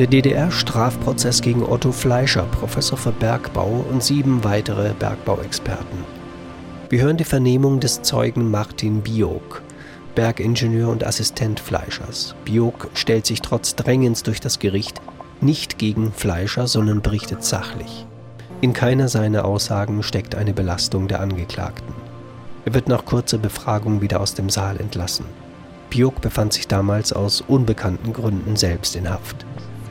Der DDR-Strafprozess gegen Otto Fleischer, Professor für Bergbau und sieben weitere Bergbauexperten. Wir hören die Vernehmung des Zeugen Martin Biok, Bergingenieur und Assistent Fleischers. Biok stellt sich trotz Drängens durch das Gericht nicht gegen Fleischer, sondern berichtet sachlich. In keiner seiner Aussagen steckt eine Belastung der Angeklagten. Er wird nach kurzer Befragung wieder aus dem Saal entlassen. Biok befand sich damals aus unbekannten Gründen selbst in Haft.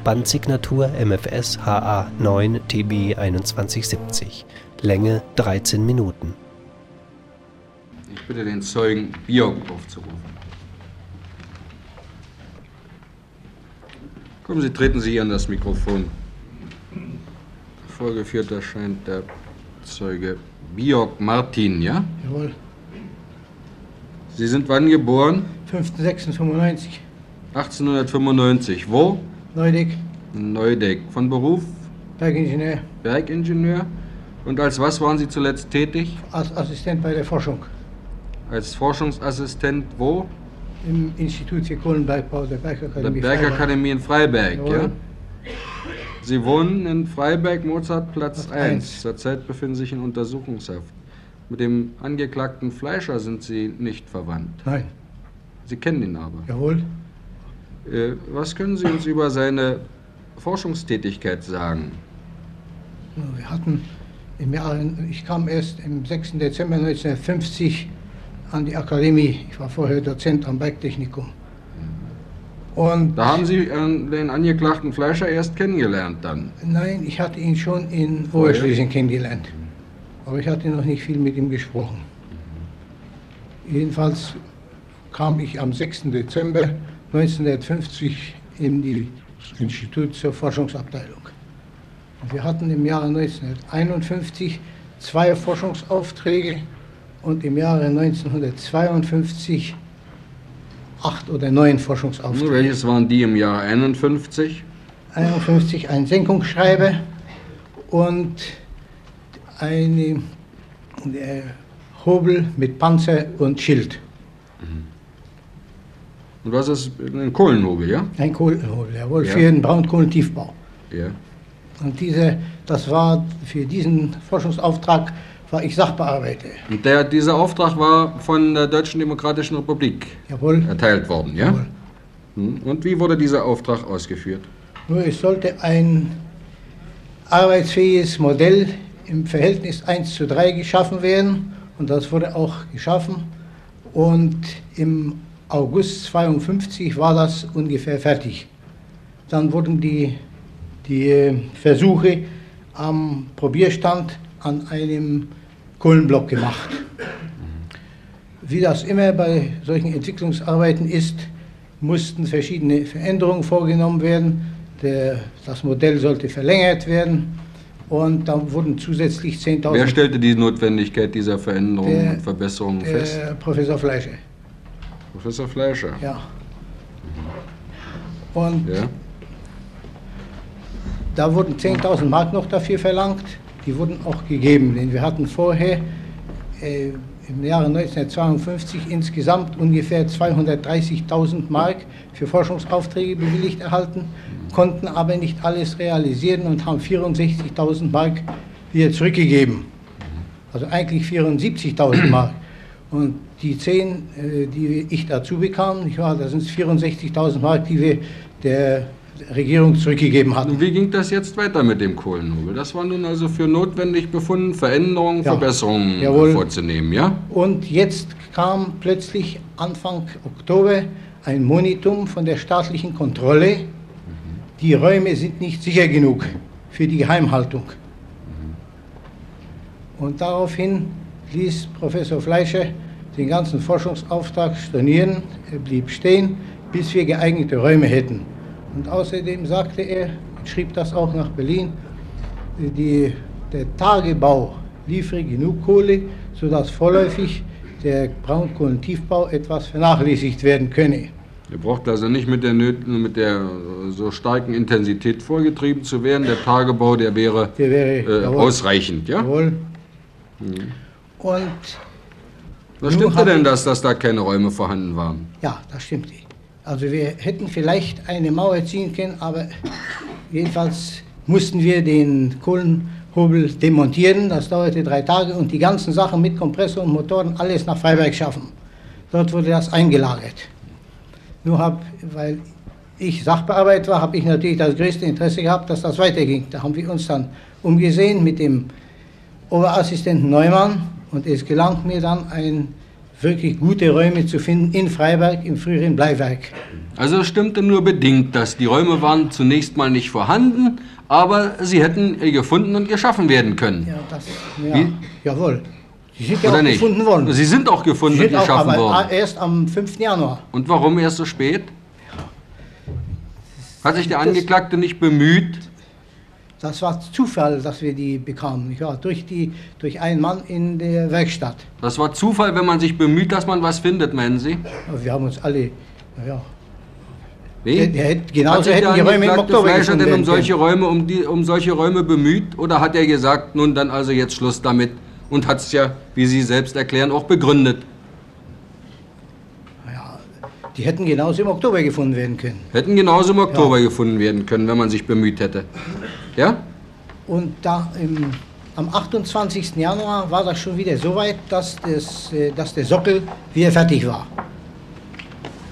Bandsignatur MFS HA 9 TB 2170. Länge 13 Minuten. Ich bitte den Zeugen Biok aufzurufen. Kommen Sie, treten Sie hier an das Mikrofon. Vorgeführt erscheint der Zeuge Biok Martin, ja? Jawohl. Sie sind wann geboren? 5.6.95. 1895. Wo? Neudeck, Neudeck. Von Beruf Bergingenieur, Bergingenieur. Und als was waren Sie zuletzt tätig? als Assistent bei der Forschung Als Forschungsassistent wo? im Institut für Kohlenbergbau der Der Bergakademie. Bergakademie in Freiberg, ja? Sie wohnen in Freiberg, Mozartplatz Platz 1. eins. Zurzeit befinden Sie sich in Untersuchungshaft. Mit dem angeklagten Fleischer sind Sie nicht verwandt. Nein, Sie kennen ihn aber. jawohl. Äh, was können Sie uns über seine Forschungstätigkeit sagen? Wir hatten im Jahr, ich kam erst am 6. Dezember 1950 an die Akademie. Ich war vorher Dozent am Bergtechnikum. Und Da haben Sie äh, den angeklagten Fleischer erst kennengelernt dann. nein, ich hatte ihn schon in? Oberschlesien kennengelernt. Aber ich hatte noch nicht viel mit ihm gesprochen. Jedenfalls kam ich am 6. Dezember 1950 in die Institut zur Forschungsabteilung. Wir hatten im Jahre 1951 zwei Forschungsaufträge und im Jahre 1952 acht oder neun Forschungsaufträge. Welches waren die im Jahr 51? 51 ein Senkungsschreiber und eine Hobel mit Panzer und Schild. Und was ist ein Kohlenhobel, ja? Ein Kohlenhobel, jawohl, Ja. für den Braunkohlentiefbau. Ja. Und diese, das war für diesen Forschungsauftrag war ich Sachbearbeiter. Und der, dieser Auftrag war von der Deutschen Demokratischen Republik Jawohl. erteilt worden, ja? jawohl. Hm. Und wie wurde dieser Auftrag ausgeführt? Nur es sollte ein arbeitsfähiges Modell im Verhältnis 1 zu 3 geschaffen werden und das wurde auch geschaffen. Und im August 52 war das ungefähr fertig. Dann wurden die, die äh, Versuche am Probierstand an einem Kohlenblock gemacht. Wie das immer bei solchen Entwicklungsarbeiten ist, mussten verschiedene Veränderungen vorgenommen werden. Der, das Modell sollte verlängert werden und dann wurden zusätzlich Wer 10.000 stellte die Notwendigkeit dieser Veränderungen Der- und Verbesserungen fest? äh, Professor Fleischer. Professor Fleischer. Ja. Und Ja. da wurden 10.000 Mark noch dafür verlangt. Die wurden auch gegeben, denn wir hatten vorher äh, im Jahre 1952 insgesamt ungefähr 230.000 Mark für Forschungsaufträge bewilligt erhalten, konnten aber nicht alles realisieren und haben 64.000 Mark wieder zurückgegeben. Also eigentlich 74.000 Mark. Und die 10, äh, die ich dazu bekam, nicht wahr, das sind 64.000 Mark, die wir der Regierung zurückgegeben hatten. Und wie ging das jetzt weiter mit dem Kohlenhobel? Das war nun also für notwendig befunden, Veränderungen, Ja. Verbesserungen Jawohl. vorzunehmen, ja? Und jetzt kam plötzlich Anfang Oktober ein Monitum von der staatlichen Kontrolle. Die Räume sind nicht sicher genug für die Geheimhaltung. Und daraufhin ließ Professor Fleischer den ganzen Forschungsauftrag stornieren. Er blieb stehen, bis wir geeignete Räume hätten. Und außerdem sagte er, schrieb das auch nach Berlin, die, der Tagebau liefere genug Kohle, sodass vorläufig der Braunkohlentiefbau etwas vernachlässigt werden könne. Ihr braucht also nicht mit der, nöt- mit der so starken Intensität vorgetrieben zu werden. Der Tagebau, der wäre, Der wäre äh, jawohl, ausreichend, ja? Jawohl. Und Was stimmte denn das, dass da keine Räume vorhanden waren? ja, das stimmte. Also wir hätten vielleicht eine Mauer ziehen können, aber jedenfalls mussten wir den Kohlenhobel demontieren. Das dauerte drei Tage und die ganzen Sachen mit Kompressor und Motoren alles nach Freiberg schaffen. Dort wurde das eingelagert. Nur hab, weil ich Sachbearbeiter war, habe ich natürlich das größte Interesse gehabt, dass das weiterging. Da haben wir uns dann umgesehen mit dem Oberassistenten Neumann und es gelang mir dann, ein, wirklich gute Räume zu finden in Freiberg, im früheren Bleiwerk. Also es stimmte nur bedingt, dass die Räume waren zunächst mal nicht vorhanden, aber sie hätten gefunden und geschaffen werden können. Ja, das, ja, jawohl. Sie sind ja Oder auch nicht? gefunden worden. Sie sind auch gefunden sind und geschaffen auch, worden. Erst am 5. Januar. Und warum erst so spät? Hat sich der Angeklagte nicht bemüht? Das war Zufall, dass wir die bekamen. Ja, durch, die, durch einen Mann in der Werkstatt. Das war Zufall, wenn man sich bemüht, dass man was findet, meinen Sie? Ja, wir haben uns alle, ja. Wie? Der, hätte, genauso hätten die Räume im Oktober Fleischer denn um solche Räume, um, die, um solche Räume bemüht? Oder hat er gesagt, nun dann also jetzt Schluss damit? Und hat es ja, wie Sie selbst erklären, auch begründet. Die hätten genauso im Oktober gefunden werden können. Hätten genauso im Oktober ja. gefunden werden können, wenn man sich bemüht hätte. Ja? Und da im, am 28. Januar war das schon wieder so weit, dass, das, äh, dass der Sockel wieder fertig war.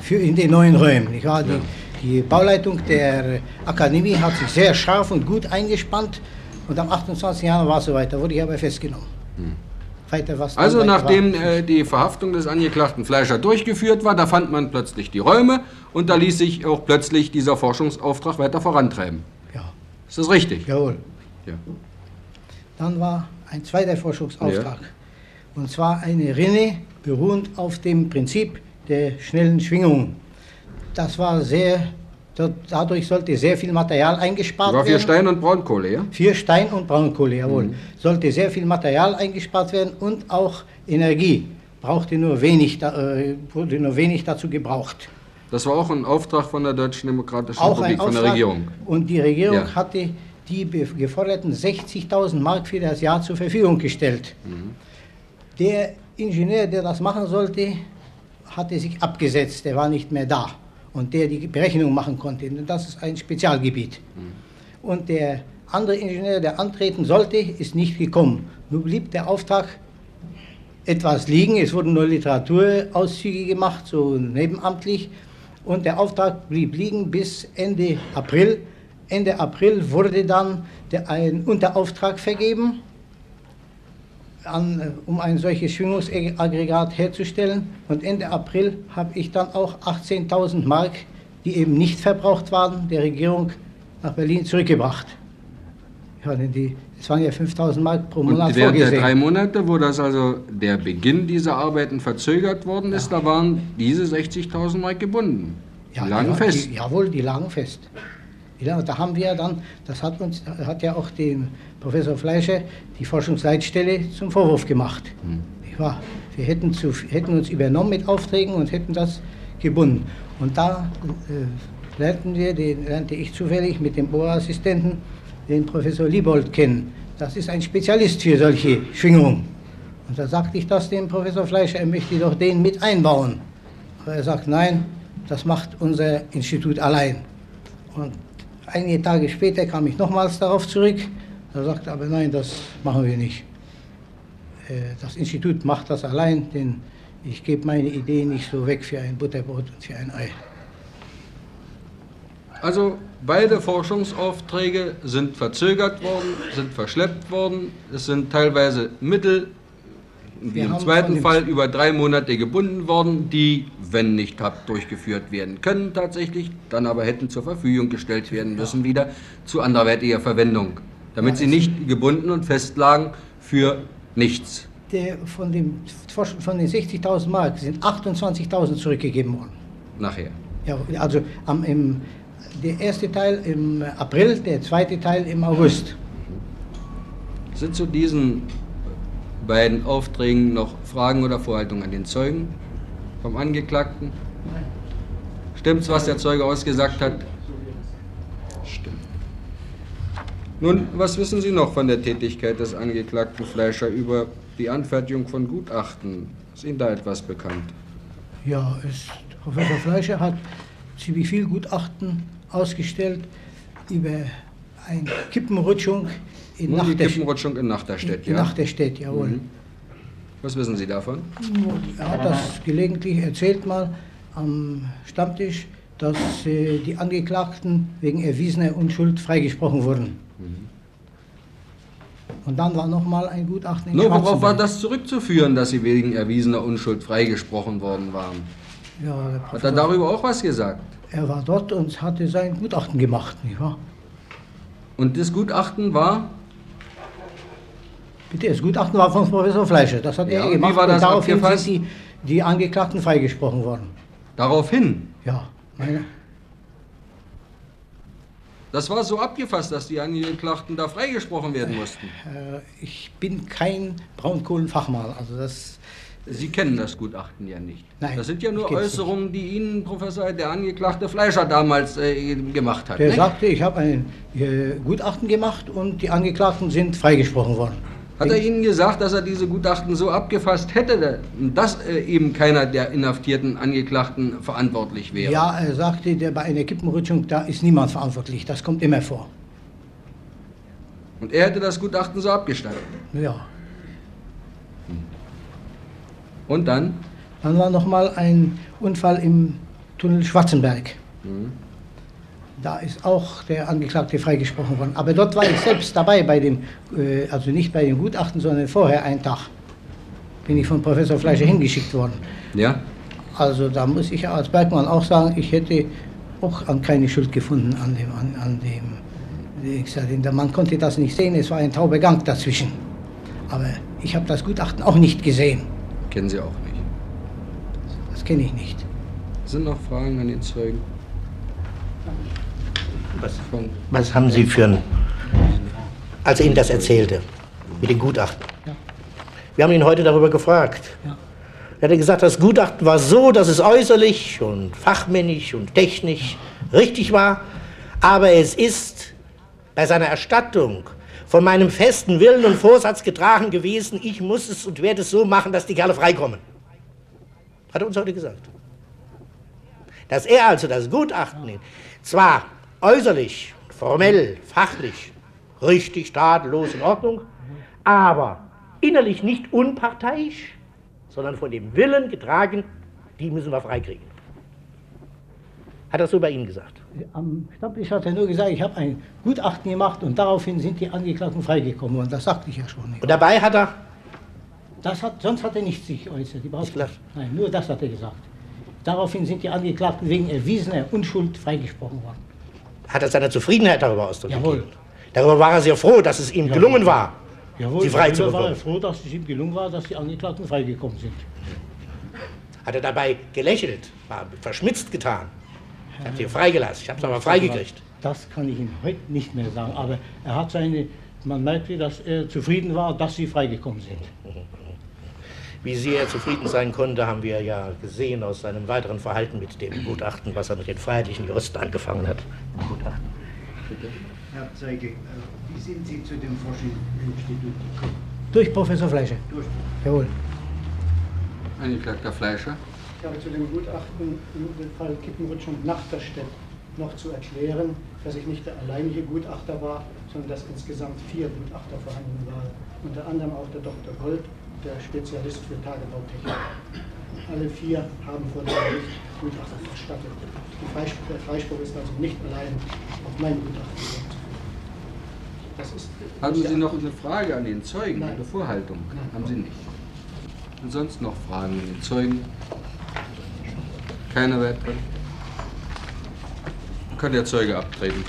Für in den neuen Räumen. Nicht wahr? Die, ja. die Bauleitung der Akademie hat sich sehr scharf und gut eingespannt. Und am 28. Januar war es soweit. Da wurde ich aber festgenommen. Hm. Also nachdem äh, die Verhaftung des angeklagten Fleischer durchgeführt war, da fand man plötzlich die Räume und da ließ sich auch plötzlich dieser Forschungsauftrag weiter vorantreiben. Ist das richtig? Jawohl. Ja. Dann war ein zweiter Forschungsauftrag. Ja. Und zwar eine Rinne beruhend auf dem Prinzip der schnellen Schwingung. Das war sehr Dadurch sollte sehr viel Material eingespart War werden. Für Stein und Braunkohle, ja? Für Stein und Braunkohle, jawohl. Mhm. Sollte sehr viel Material eingespart werden und auch Energie. Brauchte nur wenig, äh, wurde nur wenig dazu gebraucht. Das war auch ein Auftrag von der Deutschen Demokratischen auch Republik, von der Regierung. Und die Regierung ja. hatte die geforderten 60.000 Mark für das Jahr zur Verfügung gestellt. Mhm. Der Ingenieur, der das machen sollte, hatte sich abgesetzt, der war nicht mehr da und der die Berechnung machen konnte. Das ist ein Spezialgebiet. Mhm. Und der andere Ingenieur, der antreten sollte, ist nicht gekommen. Nun blieb der Auftrag etwas liegen. Es wurden nur Literaturauszüge gemacht, so nebenamtlich. Und der Auftrag blieb liegen bis Ende April. Ende April wurde dann der, ein Unterauftrag vergeben an, um ein solches Schwingungsaggregat herzustellen. Und Ende April habe ich dann auch 18.000 Mark, die eben nicht verbraucht waren, der Regierung nach Berlin zurückgebracht. Ja, denn die, es waren ja 5.000 Mark pro Monat Und während vorgesehen. der drei Monate, wo das also der Beginn dieser Arbeiten verzögert worden ist, ja. da waren diese 60.000 Mark gebunden. Die ja, lagen ja, fest. Die, jawohl, die lagen fest. Ja, da haben wir dann, das hat uns, hat ja auch dem Professor Fleischer die Forschungsleitstelle zum Vorwurf gemacht. Mhm. Ja, wir hätten, zu, hätten uns übernommen mit Aufträgen und hätten das gebunden. Und da äh, lernten wir, den lernte ich zufällig mit dem Bohrassistenten, den Professor Liebold kennen. Das ist ein Spezialist für solche Schwingungen. Und da sagte ich das dem Professor Fleischer, er möchte doch den mit einbauen. Aber er sagt, nein, das macht unser Institut allein. Und Einige Tage später kam ich nochmals darauf zurück. Da sagte aber nein, das machen wir nicht. Äh, das Institut macht das allein, denn ich gebe meine Idee nicht so weg für ein Butterbrot und für ein Ei. Also beide Forschungsaufträge sind verzögert worden, sind verschleppt worden. Es sind teilweise Mittel wie im zweiten Fall über drei Monate gebunden worden, die, wenn nicht habt, durchgeführt werden können tatsächlich, dann aber hätten zur Verfügung gestellt werden müssen wieder zu anderweitiger Verwendung, damit sie nicht gebunden und festlagen für nichts. Der, von, dem, von den 60.000 Mark sind 28.000 zurückgegeben worden. Nachher? Ja, also am, im, der erste Teil im April, der zweite Teil im August. Sind zu diesen beiden Aufträgen noch Fragen oder Vorhaltungen an den Zeugen vom Angeklagten? Stimmt's, was der Zeuge ausgesagt hat? Stimmt. Nun, was wissen Sie noch von der Tätigkeit des Angeklagten Fleischer über die Anfertigung von Gutachten? Ist Ihnen da etwas bekannt? Ja, es, Professor Fleischer hat ziemlich viel Gutachten ausgestellt über eine Kippenrutschung in Nur die Kippenrutschung in Nachterstedt, ja? In Nachterstedt, jawohl. Mhm. Was wissen Sie davon? Er hat das gelegentlich erzählt mal am Stammtisch, dass äh, die Angeklagten wegen erwiesener Unschuld freigesprochen wurden. Mhm. Und dann war nochmal ein Gutachten in Nur worauf war das zurückzuführen, dass sie wegen erwiesener Unschuld freigesprochen worden waren? Ja, Hat er darüber auch was gesagt? Er war dort und hatte sein Gutachten gemacht, nicht wahr? Und das Gutachten war? Bitte, das Gutachten war von Professor Fleischer. Das hat ja, er gemacht. Wie war das und daraufhin sind die, die Angeklagten freigesprochen worden. Daraufhin? Ja. Meine das war so abgefasst, dass die Angeklagten da freigesprochen werden mussten. Äh, ich bin kein Braunkohlenfachmann. Also das Sie kennen das Gutachten ja nicht. Nein, das sind ja nur Äußerungen, die Ihnen Professor, der Angeklagte Fleischer damals äh, gemacht hat. Der sagte, ich habe ein äh, Gutachten gemacht und die Angeklagten sind freigesprochen worden. Hat er Ihnen gesagt, dass er diese Gutachten so abgefasst hätte, dass äh, eben keiner der inhaftierten Angeklagten verantwortlich wäre? Ja, er sagte, der, bei einer Kippenrutschung, da ist niemand verantwortlich. Das kommt immer vor. Und er hätte das Gutachten so abgestattet? Ja. Und dann? Dann war noch mal ein Unfall im Tunnel Schwarzenberg. Mhm. Da ist auch der Angeklagte freigesprochen worden. Aber dort war ich selbst dabei, bei dem, äh, also nicht bei dem Gutachten, sondern vorher einen Tag. Bin ich von Professor Fleischer hingeschickt worden. Ja. Also da muss ich als Bergmann auch sagen, ich hätte auch an keine Schuld gefunden an dem, an, an dem. Ich sage, der Mann konnte das nicht sehen, es war ein tauber Gang dazwischen. Aber ich habe das Gutachten auch nicht gesehen. Kennen Sie auch nicht? Das kenne ich nicht. Sind noch Fragen an den Zeugen? Was, was haben Sie für ein, als er Ihnen das erzählte, mit den Gutachten? Wir haben ihn heute darüber gefragt. Er hat gesagt, das Gutachten war so, dass es äußerlich und fachmännisch und technisch richtig war, aber es ist bei seiner Erstattung von meinem festen Willen und Vorsatz getragen gewesen, ich muss es und werde es so machen, dass die Kerle freikommen. Hat er uns heute gesagt. Dass er also das Gutachten zwar äußerlich, formell, fachlich richtig, tadellos, in Ordnung, aber innerlich nicht unparteiisch, sondern von dem Willen getragen, die müssen wir freikriegen. Hat er so bei Ihnen gesagt? Am Stammtisch hat er nur gesagt, ich habe ein Gutachten gemacht und daraufhin sind die Angeklagten freigekommen. Und das sagte ich ja schon. Nicht. Und dabei hat er? Das hat, sonst hat er nichts sich geäußert. Überhaupt nicht. Nein, nur das hat er gesagt. Daraufhin sind die Angeklagten wegen erwiesener Unschuld freigesprochen worden hat er seine Zufriedenheit darüber ausdrücken Jawohl. Darüber war er sehr froh, dass es ihm Jawohl. gelungen war, Jawohl, sie frei zu bekommen. war er froh, dass es ihm gelungen war, dass die Angeklagten freigekommen sind. Hat er dabei gelächelt, war verschmitzt getan. Ich habe sie freigelassen, ich habe es aber freigekriegt. Das kann ich Ihnen heute nicht mehr sagen, aber er hat seine, man merkte, dass er zufrieden war, dass sie freigekommen sind. Wie sehr er zufrieden sein konnte, haben wir ja gesehen aus seinem weiteren Verhalten mit dem Gutachten, was er mit den freiheitlichen Juristen angefangen hat. Gutachten. Bitte. Herr Zeige, äh, wie sind Sie zu dem Forschungsinstitut gekommen? Durch Professor Fleischer. Durch. Jawohl. Angeklagter Fleischer. Ich habe zu dem Gutachten im Fall Kippenrutsch und Nachterstedt noch zu erklären, dass ich nicht der alleinige Gutachter war, sondern dass insgesamt vier Gutachter vorhanden waren. Unter anderem auch der Dr. Gold der Spezialist für Tagebautechnik. Alle vier haben vor dem Gericht Gutachten erstattet. Freispruch, der Freispruch ist also nicht allein auf mein Gutachten Das ist Haben Sie noch eine Frage an den Zeugen, Nein. eine Vorhaltung? Nein. Haben Sie nicht. Und sonst noch Fragen an den Zeugen? Keine weiteren? Kann der Zeuge abtreten.